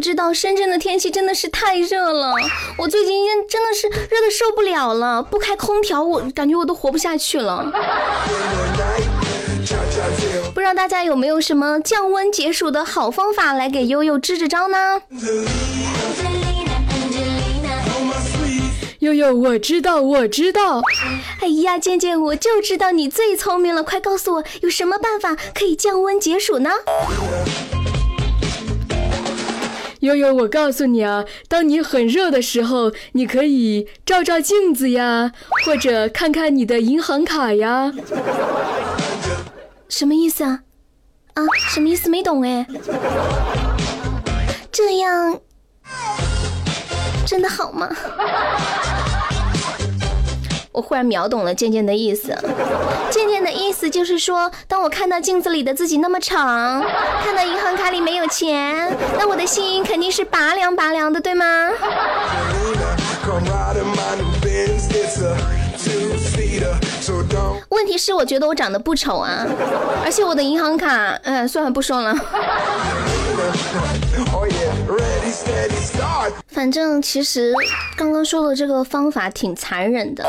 们不知道，深圳的天气真的是太热了，我最近真的是热的受不了了，不开空调我感觉我都活不下去了。不知道大家有没有什么降温解暑的好方法来给悠悠支支招呢？悠悠，我知道，我知道。哎呀，健健，我就知道你最聪明了，快告诉我有什么办法可以降温解暑呢？悠悠，我告诉你啊，当你很热的时候，你可以照照镜子呀，或者看看你的银行卡呀。什么意思啊？啊，什么意思？没懂哎。这样真的好吗？忽然秒懂了渐渐的意思。渐渐的意思就是说，当我看到镜子里的自己那么丑，看到银行卡里没有钱，那我的心肯定是拔凉拔凉的，对吗？问题是，我觉得我长得不丑啊，而且我的银行卡，嗯，算了，不说了。反正其实刚刚说的这个方法挺残忍的，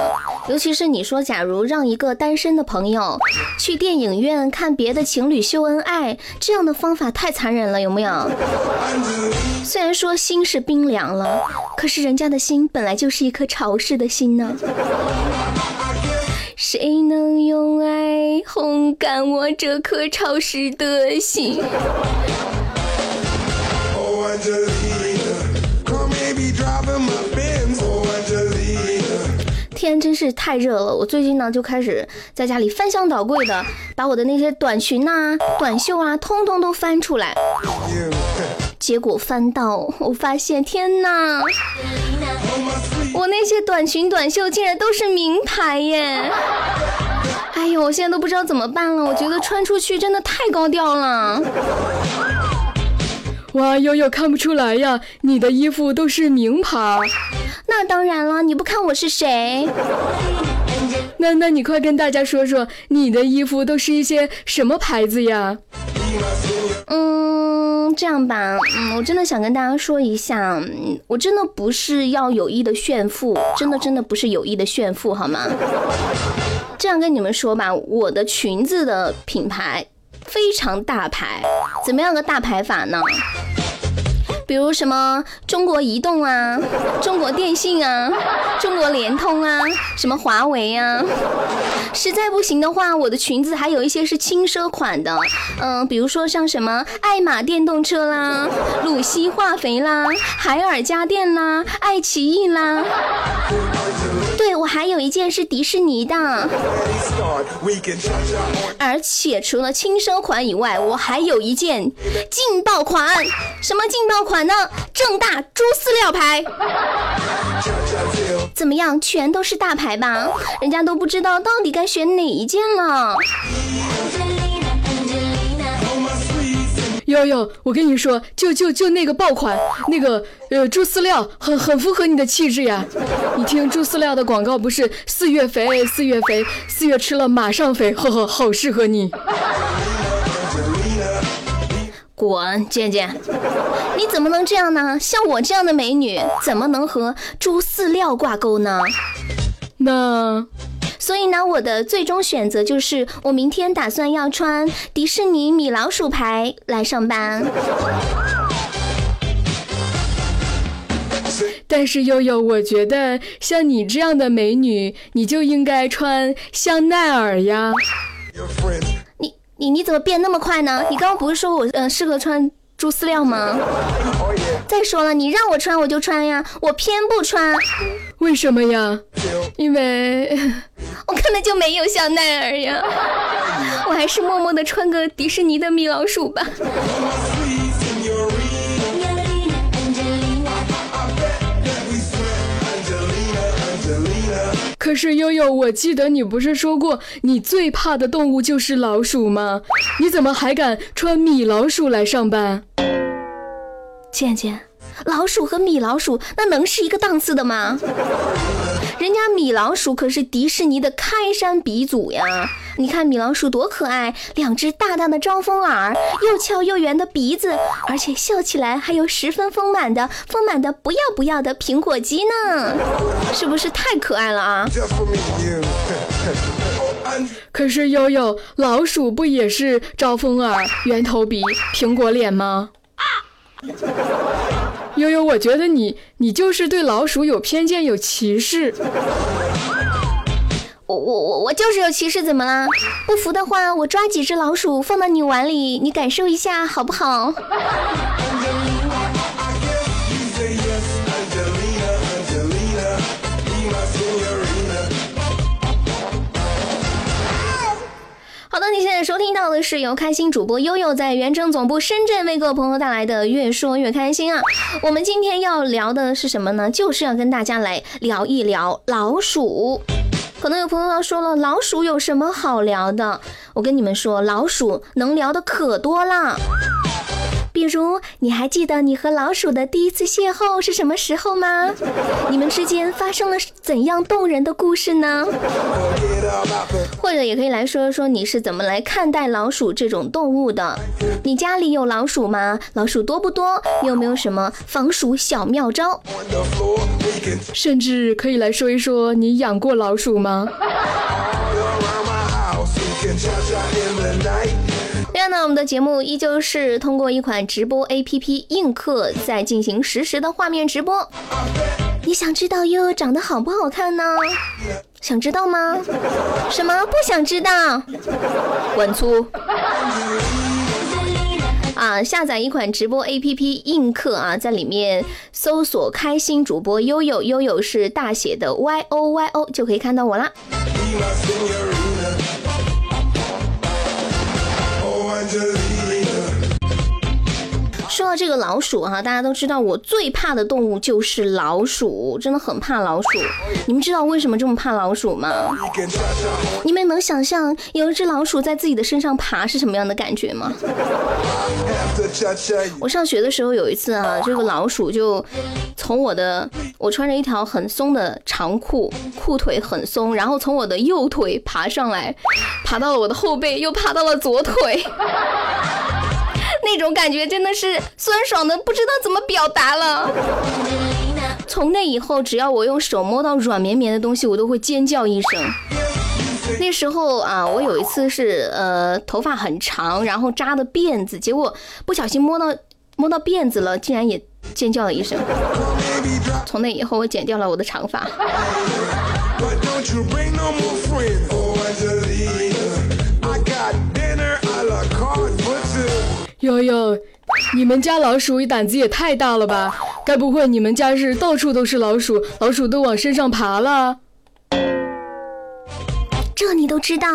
尤其是你说，假如让一个单身的朋友去电影院看别的情侣秀恩爱，这样的方法太残忍了，有没有？虽然说心是冰凉了，可是人家的心本来就是一颗潮湿的心呢。谁能用爱烘干我这颗潮湿的心？天真是太热了，我最近呢就开始在家里翻箱倒柜的，把我的那些短裙啊、短袖啊，通通都翻出来。结果翻到，我发现，天哪！我那些短裙短袖竟然都是名牌耶！哎呦，我现在都不知道怎么办了。我觉得穿出去真的太高调了。哇，悠悠看不出来呀，你的衣服都是名牌。那当然了，你不看我是谁？那那你快跟大家说说，你的衣服都是一些什么牌子呀？嗯，这样吧，嗯，我真的想跟大家说一下，我真的不是要有意的炫富，真的真的不是有意的炫富，好吗？这样跟你们说吧，我的裙子的品牌非常大牌，怎么样个大牌法呢？比如什么中国移动啊，中国电信啊，中国联通啊，什么华为啊。实在不行的话，我的裙子还有一些是轻奢款的，嗯，比如说像什么爱玛电动车啦，鲁西化肥啦，海尔家电啦，爱奇艺啦。对我还有一件是迪士尼的，而且除了轻奢款以外，我还有一件劲爆款。什么劲爆款款呢？正大猪饲料牌。怎么样？全都是大牌吧？人家都不知道到底该选哪一件了。悠悠，我跟你说，就就就那个爆款，那个呃猪饲料，很很符合你的气质呀。你听猪饲料的广告，不是四月肥，四月肥，四月吃了马上肥，呵呵，好适合你。滚，健健，你怎么能这样呢？像我这样的美女，怎么能和猪饲料挂钩呢？那。所以呢，我的最终选择就是，我明天打算要穿迪士尼米老鼠牌来上班。但是悠悠，我觉得像你这样的美女，你就应该穿香奈儿呀。你你你怎么变那么快呢？你刚刚不是说我嗯适合穿猪饲料吗？再说了，你让我穿我就穿呀，我偏不穿。为什么呀？因为我根本就没有香奈儿呀，我还是默默的穿个迪士尼的米老鼠吧。可是悠悠，我记得你不是说过你最怕的动物就是老鼠吗？你怎么还敢穿米老鼠来上班？健健，老鼠和米老鼠那能是一个档次的吗？人家米老鼠可是迪士尼的开山鼻祖呀！你看米老鼠多可爱，两只大大的招风耳，又翘又圆的鼻子，而且笑起来还有十分丰满的、丰满的不要不要的苹果肌呢，是不是太可爱了啊？可是悠悠，老鼠不也是招风耳、圆头鼻、苹果脸吗？啊悠悠，我觉得你你就是对老鼠有偏见、有歧视。我我我我就是有歧视，怎么啦？不服的话，我抓几只老鼠放到你碗里，你感受一下好不好？收听到的是由开心主播悠悠在原征总部深圳为各位朋友带来的《越说越开心》啊。我们今天要聊的是什么呢？就是要跟大家来聊一聊老鼠。可能有朋友要说了，老鼠有什么好聊的？我跟你们说，老鼠能聊的可多了。比如，你还记得你和老鼠的第一次邂逅是什么时候吗？你们之间发生了怎样动人的故事呢？或者也可以来说一说你是怎么来看待老鼠这种动物的？你家里有老鼠吗？老鼠多不多？你有没有什么防鼠小妙招？甚至可以来说一说你养过老鼠吗？节目依旧是通过一款直播 APP 映客在进行实时的画面直播。你想知道悠悠长得好不好看呢？想知道吗？什么不想知道？滚粗！啊，下载一款直播 APP 映客啊，在里面搜索“开心主播悠悠”，悠悠是大写的 Y O Y O，就可以看到我啦。angel. 说到这个老鼠哈，大家都知道我最怕的动物就是老鼠，真的很怕老鼠。你们知道为什么这么怕老鼠吗？你们能想象有一只老鼠在自己的身上爬是什么样的感觉吗？我上学的时候有一次啊，这个老鼠就从我的我穿着一条很松的长裤，裤腿很松，然后从我的右腿爬上来，爬到了我的后背，又爬到了左腿。那种感觉真的是酸爽的，不知道怎么表达了。从那以后，只要我用手摸到软绵绵的东西，我都会尖叫一声。那时候啊，我有一次是呃头发很长，然后扎的辫子，结果不小心摸到摸到辫子了，竟然也尖叫了一声。从那以后，我剪掉了我的长发。悠悠，你们家老鼠胆子也太大了吧？该不会你们家是到处都是老鼠，老鼠都往身上爬了？这你都知道？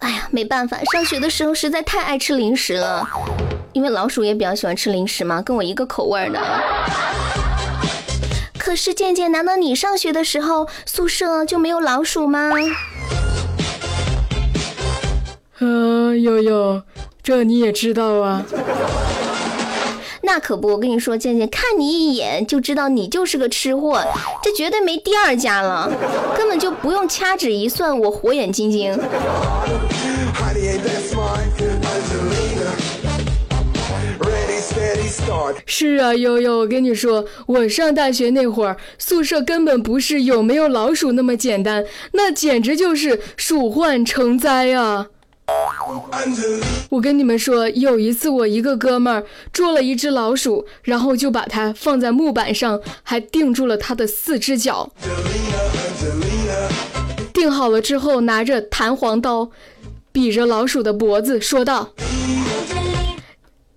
哎呀，没办法，上学的时候实在太爱吃零食了，因为老鼠也比较喜欢吃零食嘛，跟我一个口味的。可是健健，难道你上学的时候宿舍就没有老鼠吗？啊，悠悠，这你也知道啊？那可不，我跟你说，健健，看你一眼就知道你就是个吃货，这绝对没第二家了，根本就不用掐指一算，我火眼金睛。是啊，悠悠，我跟你说，我上大学那会儿，宿舍根本不是有没有老鼠那么简单，那简直就是鼠患成灾啊！我跟你们说，有一次我一个哥们儿捉了一只老鼠，然后就把它放在木板上，还定住了它的四只脚。定好了之后，拿着弹簧刀，比着老鼠的脖子，说道：“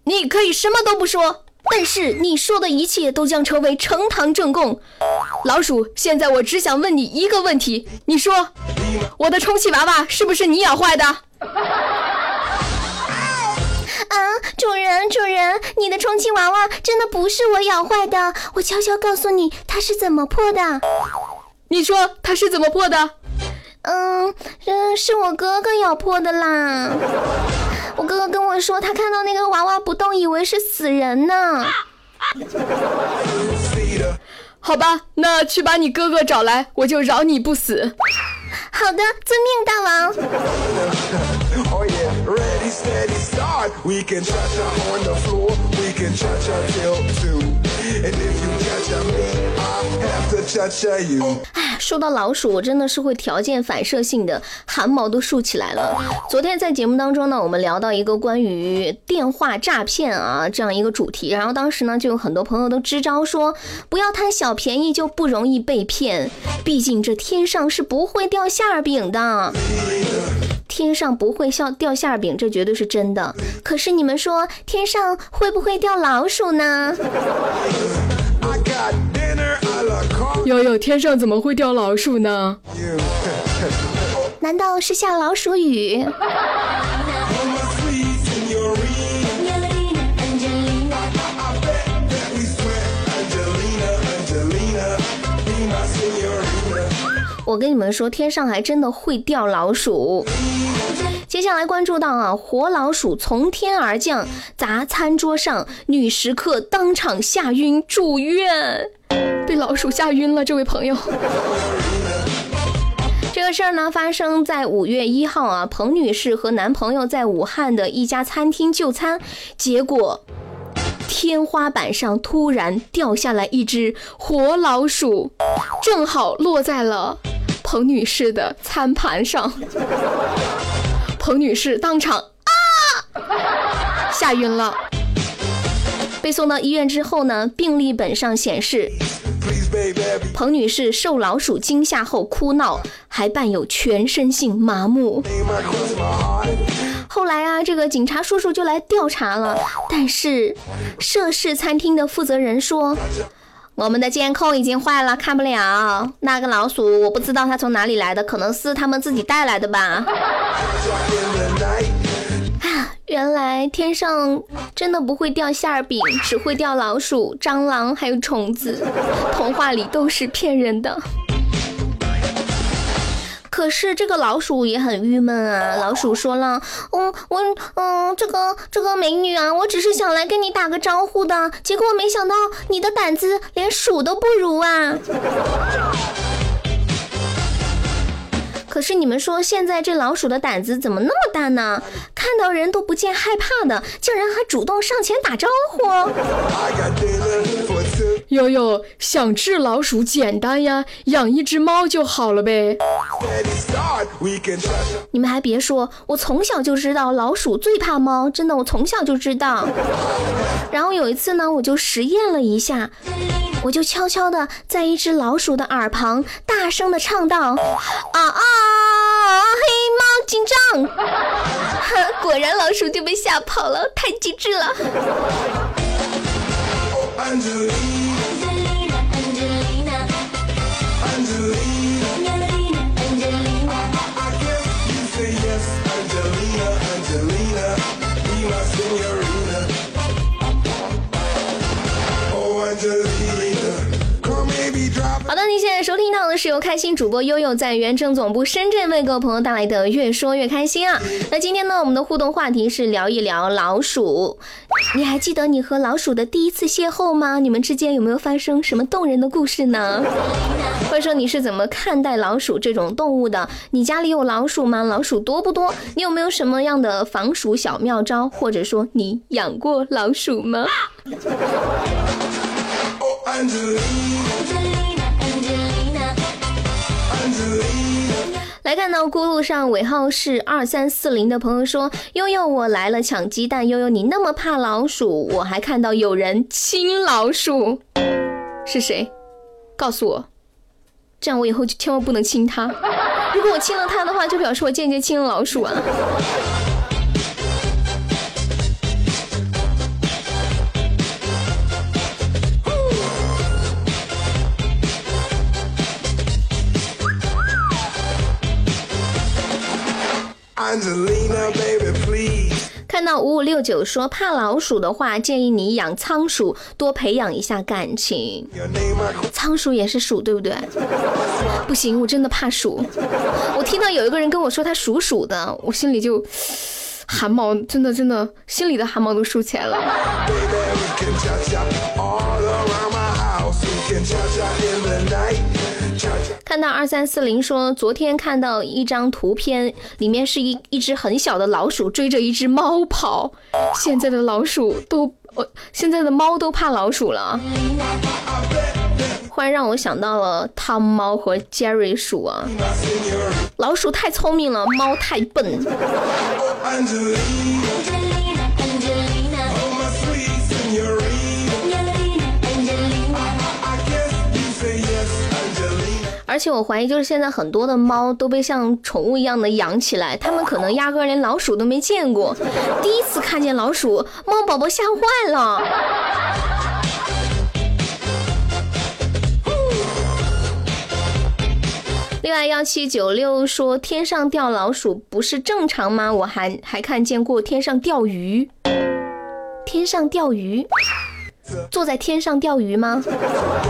你可以什么都不说，但是你说的一切都将成为呈堂证供。老鼠，现在我只想问你一个问题，你说，我的充气娃娃是不是你咬坏的？”啊，主人，主人，你的充气娃娃真的不是我咬坏的。我悄悄告诉你，它是怎么破的。你说它是怎么破的？嗯，嗯，是我哥哥咬破的啦。我哥哥跟我说，他看到那个娃娃不动，以为是死人呢。好吧，那去把你哥哥找来，我就饶你不死。好的，遵命，大王。哎，说到老鼠，我真的是会条件反射性的汗毛都竖起来了。昨天在节目当中呢，我们聊到一个关于电话诈骗啊这样一个主题，然后当时呢就有很多朋友都支招说，不要贪小便宜就不容易被骗，毕竟这天上是不会掉馅儿饼的。天上不会掉掉馅儿饼，这绝对是真的。可是你们说，天上会不会掉老鼠呢？悠悠，天上怎么会掉老鼠呢.难道是下老鼠雨.我跟你们说，天上还真的会掉老鼠。接下来关注到啊，活老鼠从天而降，砸餐桌上，女食客当场吓晕住院。被老鼠吓晕了，这位朋友。这个事儿呢，发生在五月一号啊，彭女士和男朋友在武汉的一家餐厅就餐，结果天花板上突然掉下来一只活老鼠，正好落在了彭女士的餐盘上。彭女士当场啊吓晕了。被送到医院之后呢，病历本上显示，彭女士受老鼠惊吓后哭闹，还伴有全身性麻木。后来啊，这个警察叔叔就来调查了，但是涉事餐厅的负责人说。我们的监控已经坏了，看不了。那个老鼠我不知道它从哪里来的，可能是他们自己带来的吧。啊原来天上真的不会掉馅儿饼，只会掉老鼠、蟑螂还有虫子。童话里都是骗人的。可是这个老鼠也很郁闷啊！老鼠说了：“嗯，我嗯，这个这个美女啊，我只是想来跟你打个招呼的，结果没想到你的胆子连鼠都不如啊！”可是你们说，现在这老鼠的胆子怎么那么大呢？看到人都不见害怕的，竟然还主动上前打招呼。悠悠，想治老鼠简单呀，养一只猫就好了呗。你们还别说，我从小就知道老鼠最怕猫，真的，我从小就知道。然后有一次呢，我就实验了一下，我就悄悄的在一只老鼠的耳旁大声的唱道：“啊啊，黑猫警长！” 果然老鼠就被吓跑了，太机智了。是由开心主播悠悠在原正总部深圳为各位朋友带来的《越说越开心》啊。那今天呢，我们的互动话题是聊一聊老鼠。你还记得你和老鼠的第一次邂逅吗？你们之间有没有发生什么动人的故事呢？或者说你是怎么看待老鼠这种动物的？你家里有老鼠吗？老鼠多不多？你有没有什么样的防鼠小妙招？或者说你养过老鼠吗？来看到公路上尾号是二三四零的朋友说：“悠悠，我来了，抢鸡蛋。悠悠，你那么怕老鼠，我还看到有人亲老鼠，是谁？告诉我，这样我以后就千万不能亲他。如果我亲了他的话，就表示我间接亲了老鼠啊。” Angelina, baby, please. 看到五五六九说怕老鼠的话，建议你养仓鼠，多培养一下感情。仓鼠也是鼠，对不对？不行，我真的怕鼠。我听到有一个人跟我说他属鼠的，我心里就 汗毛真的真的心里的汗毛都竖起来了。二三四零说，昨天看到一张图片，里面是一一只很小的老鼠追着一只猫跑。现在的老鼠都，呃，现在的猫都怕老鼠了。忽然让我想到了汤猫和 Jerry 鼠啊，老鼠太聪明了，猫太笨。而且我怀疑，就是现在很多的猫都被像宠物一样的养起来，它们可能压根连老鼠都没见过，第一次看见老鼠，猫宝宝吓坏了。另外幺七九六说天上掉老鼠不是正常吗？我还还看见过天上钓鱼，天上钓鱼，坐在天上钓鱼吗？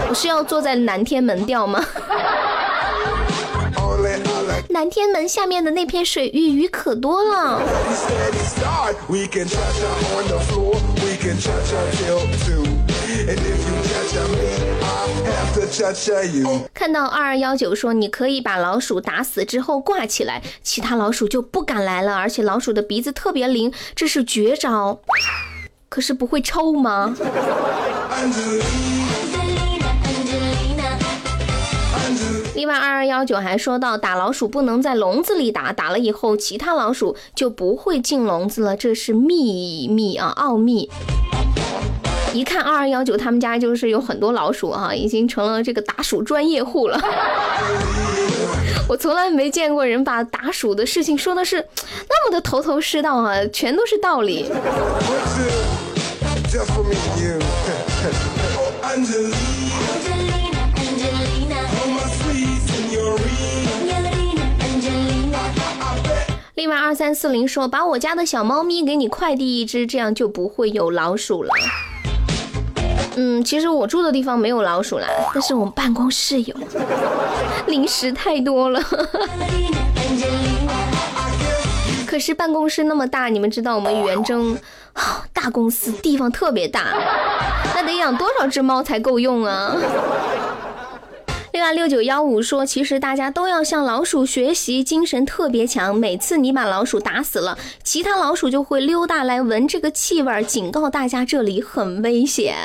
我是要坐在南天门钓吗？南天门下面的那片水域鱼可多了。看到二二幺九说你可以把老鼠打死之后挂起来其他老鼠就不敢来了而且老鼠的鼻子特别灵这是绝招。可是不会抽吗？另外，二二幺九还说到，打老鼠不能在笼子里打，打了以后其他老鼠就不会进笼子了，这是秘密啊，奥秘。一看二二幺九他们家就是有很多老鼠哈、已经成了这个打鼠专业户了。我从来没见过人把打鼠的事情说的是那么的头头是道啊，全都是道理。What's it? Just for me and you. oh, Angelina, oh my sweet senorita. 另外，二三四零说，把我家的小猫咪给你快递一只，这样就不会有老鼠了。嗯，其实我住的地方没有老鼠啦，但是我们办公室有，零食太多了。可是办公室那么大，你们知道我们元征哦 大公司地方特别大，那得养多少只猫才够用啊？另外，六九幺五说，其实大家都要向老鼠学习，精神特别强。每次你把老鼠打死了，其他老鼠就会溜达来闻这个气味，警告大家这里很危险。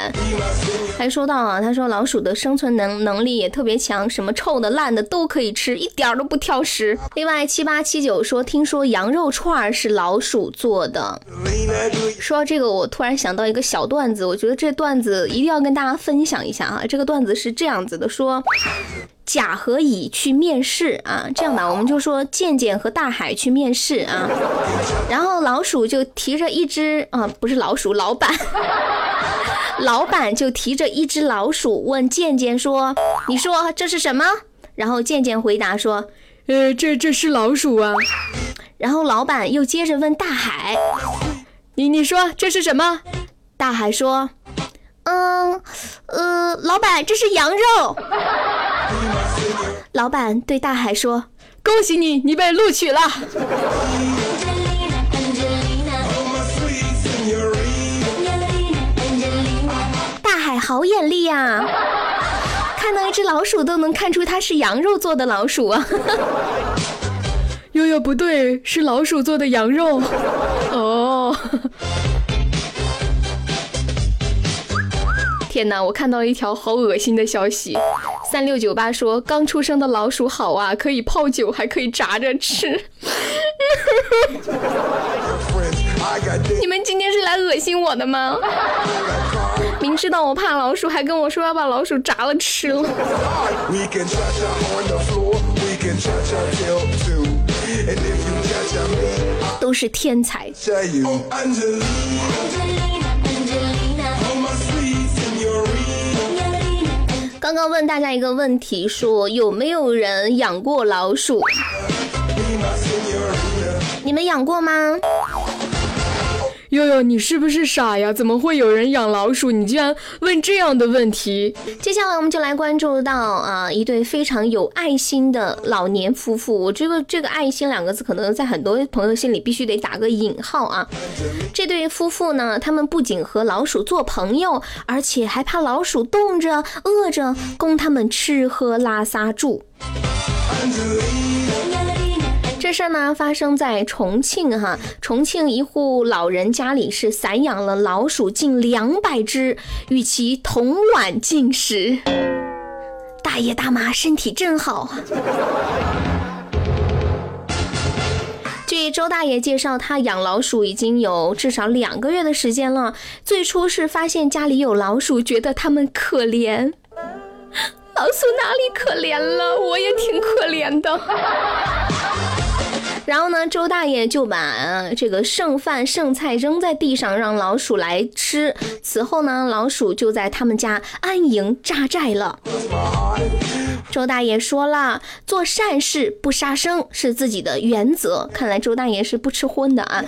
还说到啊，他说老鼠的生存能能力也特别强，什么臭的、烂的都可以吃，一点儿都不挑食。另外，七八七九说，听说羊肉串是老鼠做的。说到这个，我突然想到一个小段子，我觉得这段子一定要跟大家分享一下啊。这个段子是这样子的：说甲和乙去面试啊，这样吧，我们就说健健和大海去面试啊，然后老鼠就提着一只啊，不是老鼠，老板，老板就提着一只老鼠问健健说：“你说这是什么？”然后健健回答说呃，这这是老鼠啊！：“然后老板又接着问大海，你你说这是什么？大海说：“嗯，呃，老板，这是羊肉。”老板对大海说恭喜你，你被录取了。大海好眼力呀、看到一只老鼠都能看出它是羊肉做的老鼠啊！悠悠不对，是老鼠做的羊肉。哦，天呐，我看到了一条好恶心的消息。三六九八说，刚出生的老鼠好啊，可以泡酒，还可以炸着吃。你们今天是来恶心我的吗？明知道我怕老鼠，还跟我说要把老鼠炸了吃了。We can cha-cha on 刚刚问大家一个问题，说有没有人养过老鼠？你们养过吗？悠悠，你是不是傻呀？怎么会有人养老鼠？你竟然问这样的问题？接下来我们就来关注到啊，一对非常有爱心的老年夫妇。我这个这个“爱心”两个字，可能在很多朋友心里必须得打个引号啊。这对夫妇呢，他们不仅和老鼠做朋友，而且还怕老鼠冻着、饿着，供他们吃喝拉撒住。这事儿呢发生在重庆哈，重庆一户老人家里是散养了老鼠近两百只，与其同碗进食。大爷大妈身体真好。据周大爷介绍，他养老鼠已经有至少两个月的时间了。最初是发现家里有老鼠，觉得它们可怜。老鼠哪里可怜了？我也挺可怜的。然后呢，周大爷就把这个剩饭剩菜扔在地上，让老鼠来吃。此后呢，老鼠就在他们家安营扎寨了。周大爷说了，做善事不杀生是自己的原则。看来周大爷是不吃荤的啊。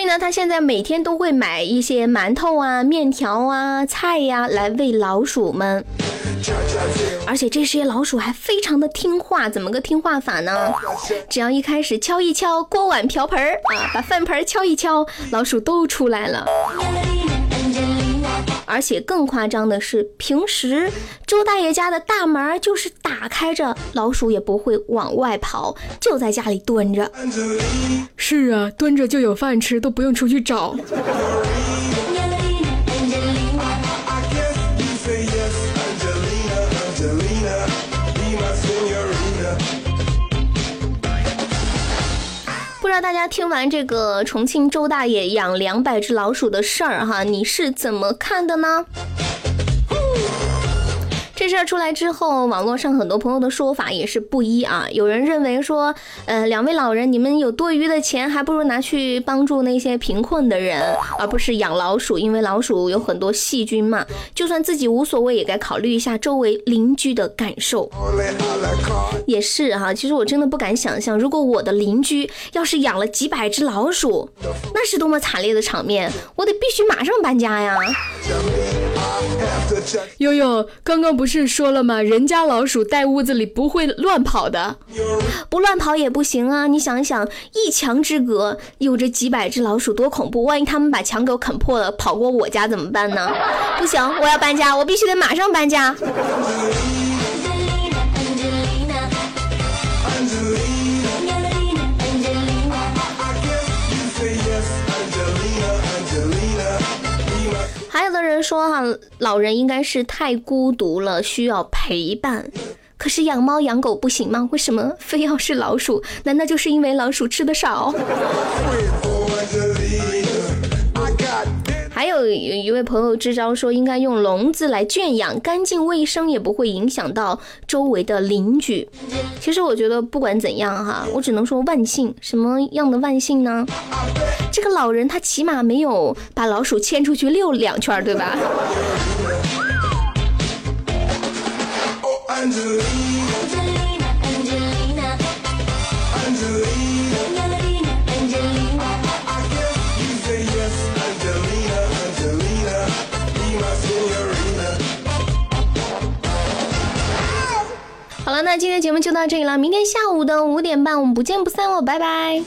所以呢，他现在每天都会买一些馒头啊、面条啊、菜呀来喂老鼠们。而且这些老鼠还非常的听话，怎么个听话法呢？只要一开始敲一敲锅碗瓢盆儿啊，把饭盆敲一敲，老鼠都出来了。而且更夸张的是，平时周大爷家的大门就是打开着，老鼠也不会往外跑，就在家里蹲着。是啊，蹲着就有饭吃，都不用出去找。大家听完这个重庆周大爷养两百只老鼠的事儿哈，你是怎么看的呢？这事儿出来之后，网络上很多朋友的说法也是不一啊。有人认为说，呃，两位老人，你们有多余的钱，还不如拿去帮助那些贫困的人，而不是养老鼠，因为老鼠有很多细菌嘛。就算自己无所谓，也该考虑一下周围邻居的感受。也是哈，其实我真的不敢想象，如果我的邻居要是养了几百只老鼠，那是多么惨烈的场面，我得必须马上搬家呀。悠悠，刚刚不是说了吗？人家老鼠在屋子里不会乱跑的，不乱跑也不行啊！你想一想，一墙之隔有着几百只老鼠，多恐怖！万一他们把墙给我啃破了，跑过我家怎么办呢？不行，我要搬家，我必须得马上搬家。说哈，老人应该是太孤独了，需要陪伴。可是养猫养狗不行吗？为什么非要是老鼠？难道就是因为老鼠吃的少？还有一位朋友支招说，应该用笼子来圈养，干净卫生，也不会影响到周围的邻居。其实我觉得不管怎样哈，我只能说万幸。什么样的万幸呢？这个老人他起码没有把老鼠牵出去溜两圈，对吧？那今天节目就到这里了。明天下午的五点半，我们不见不散哦，拜拜。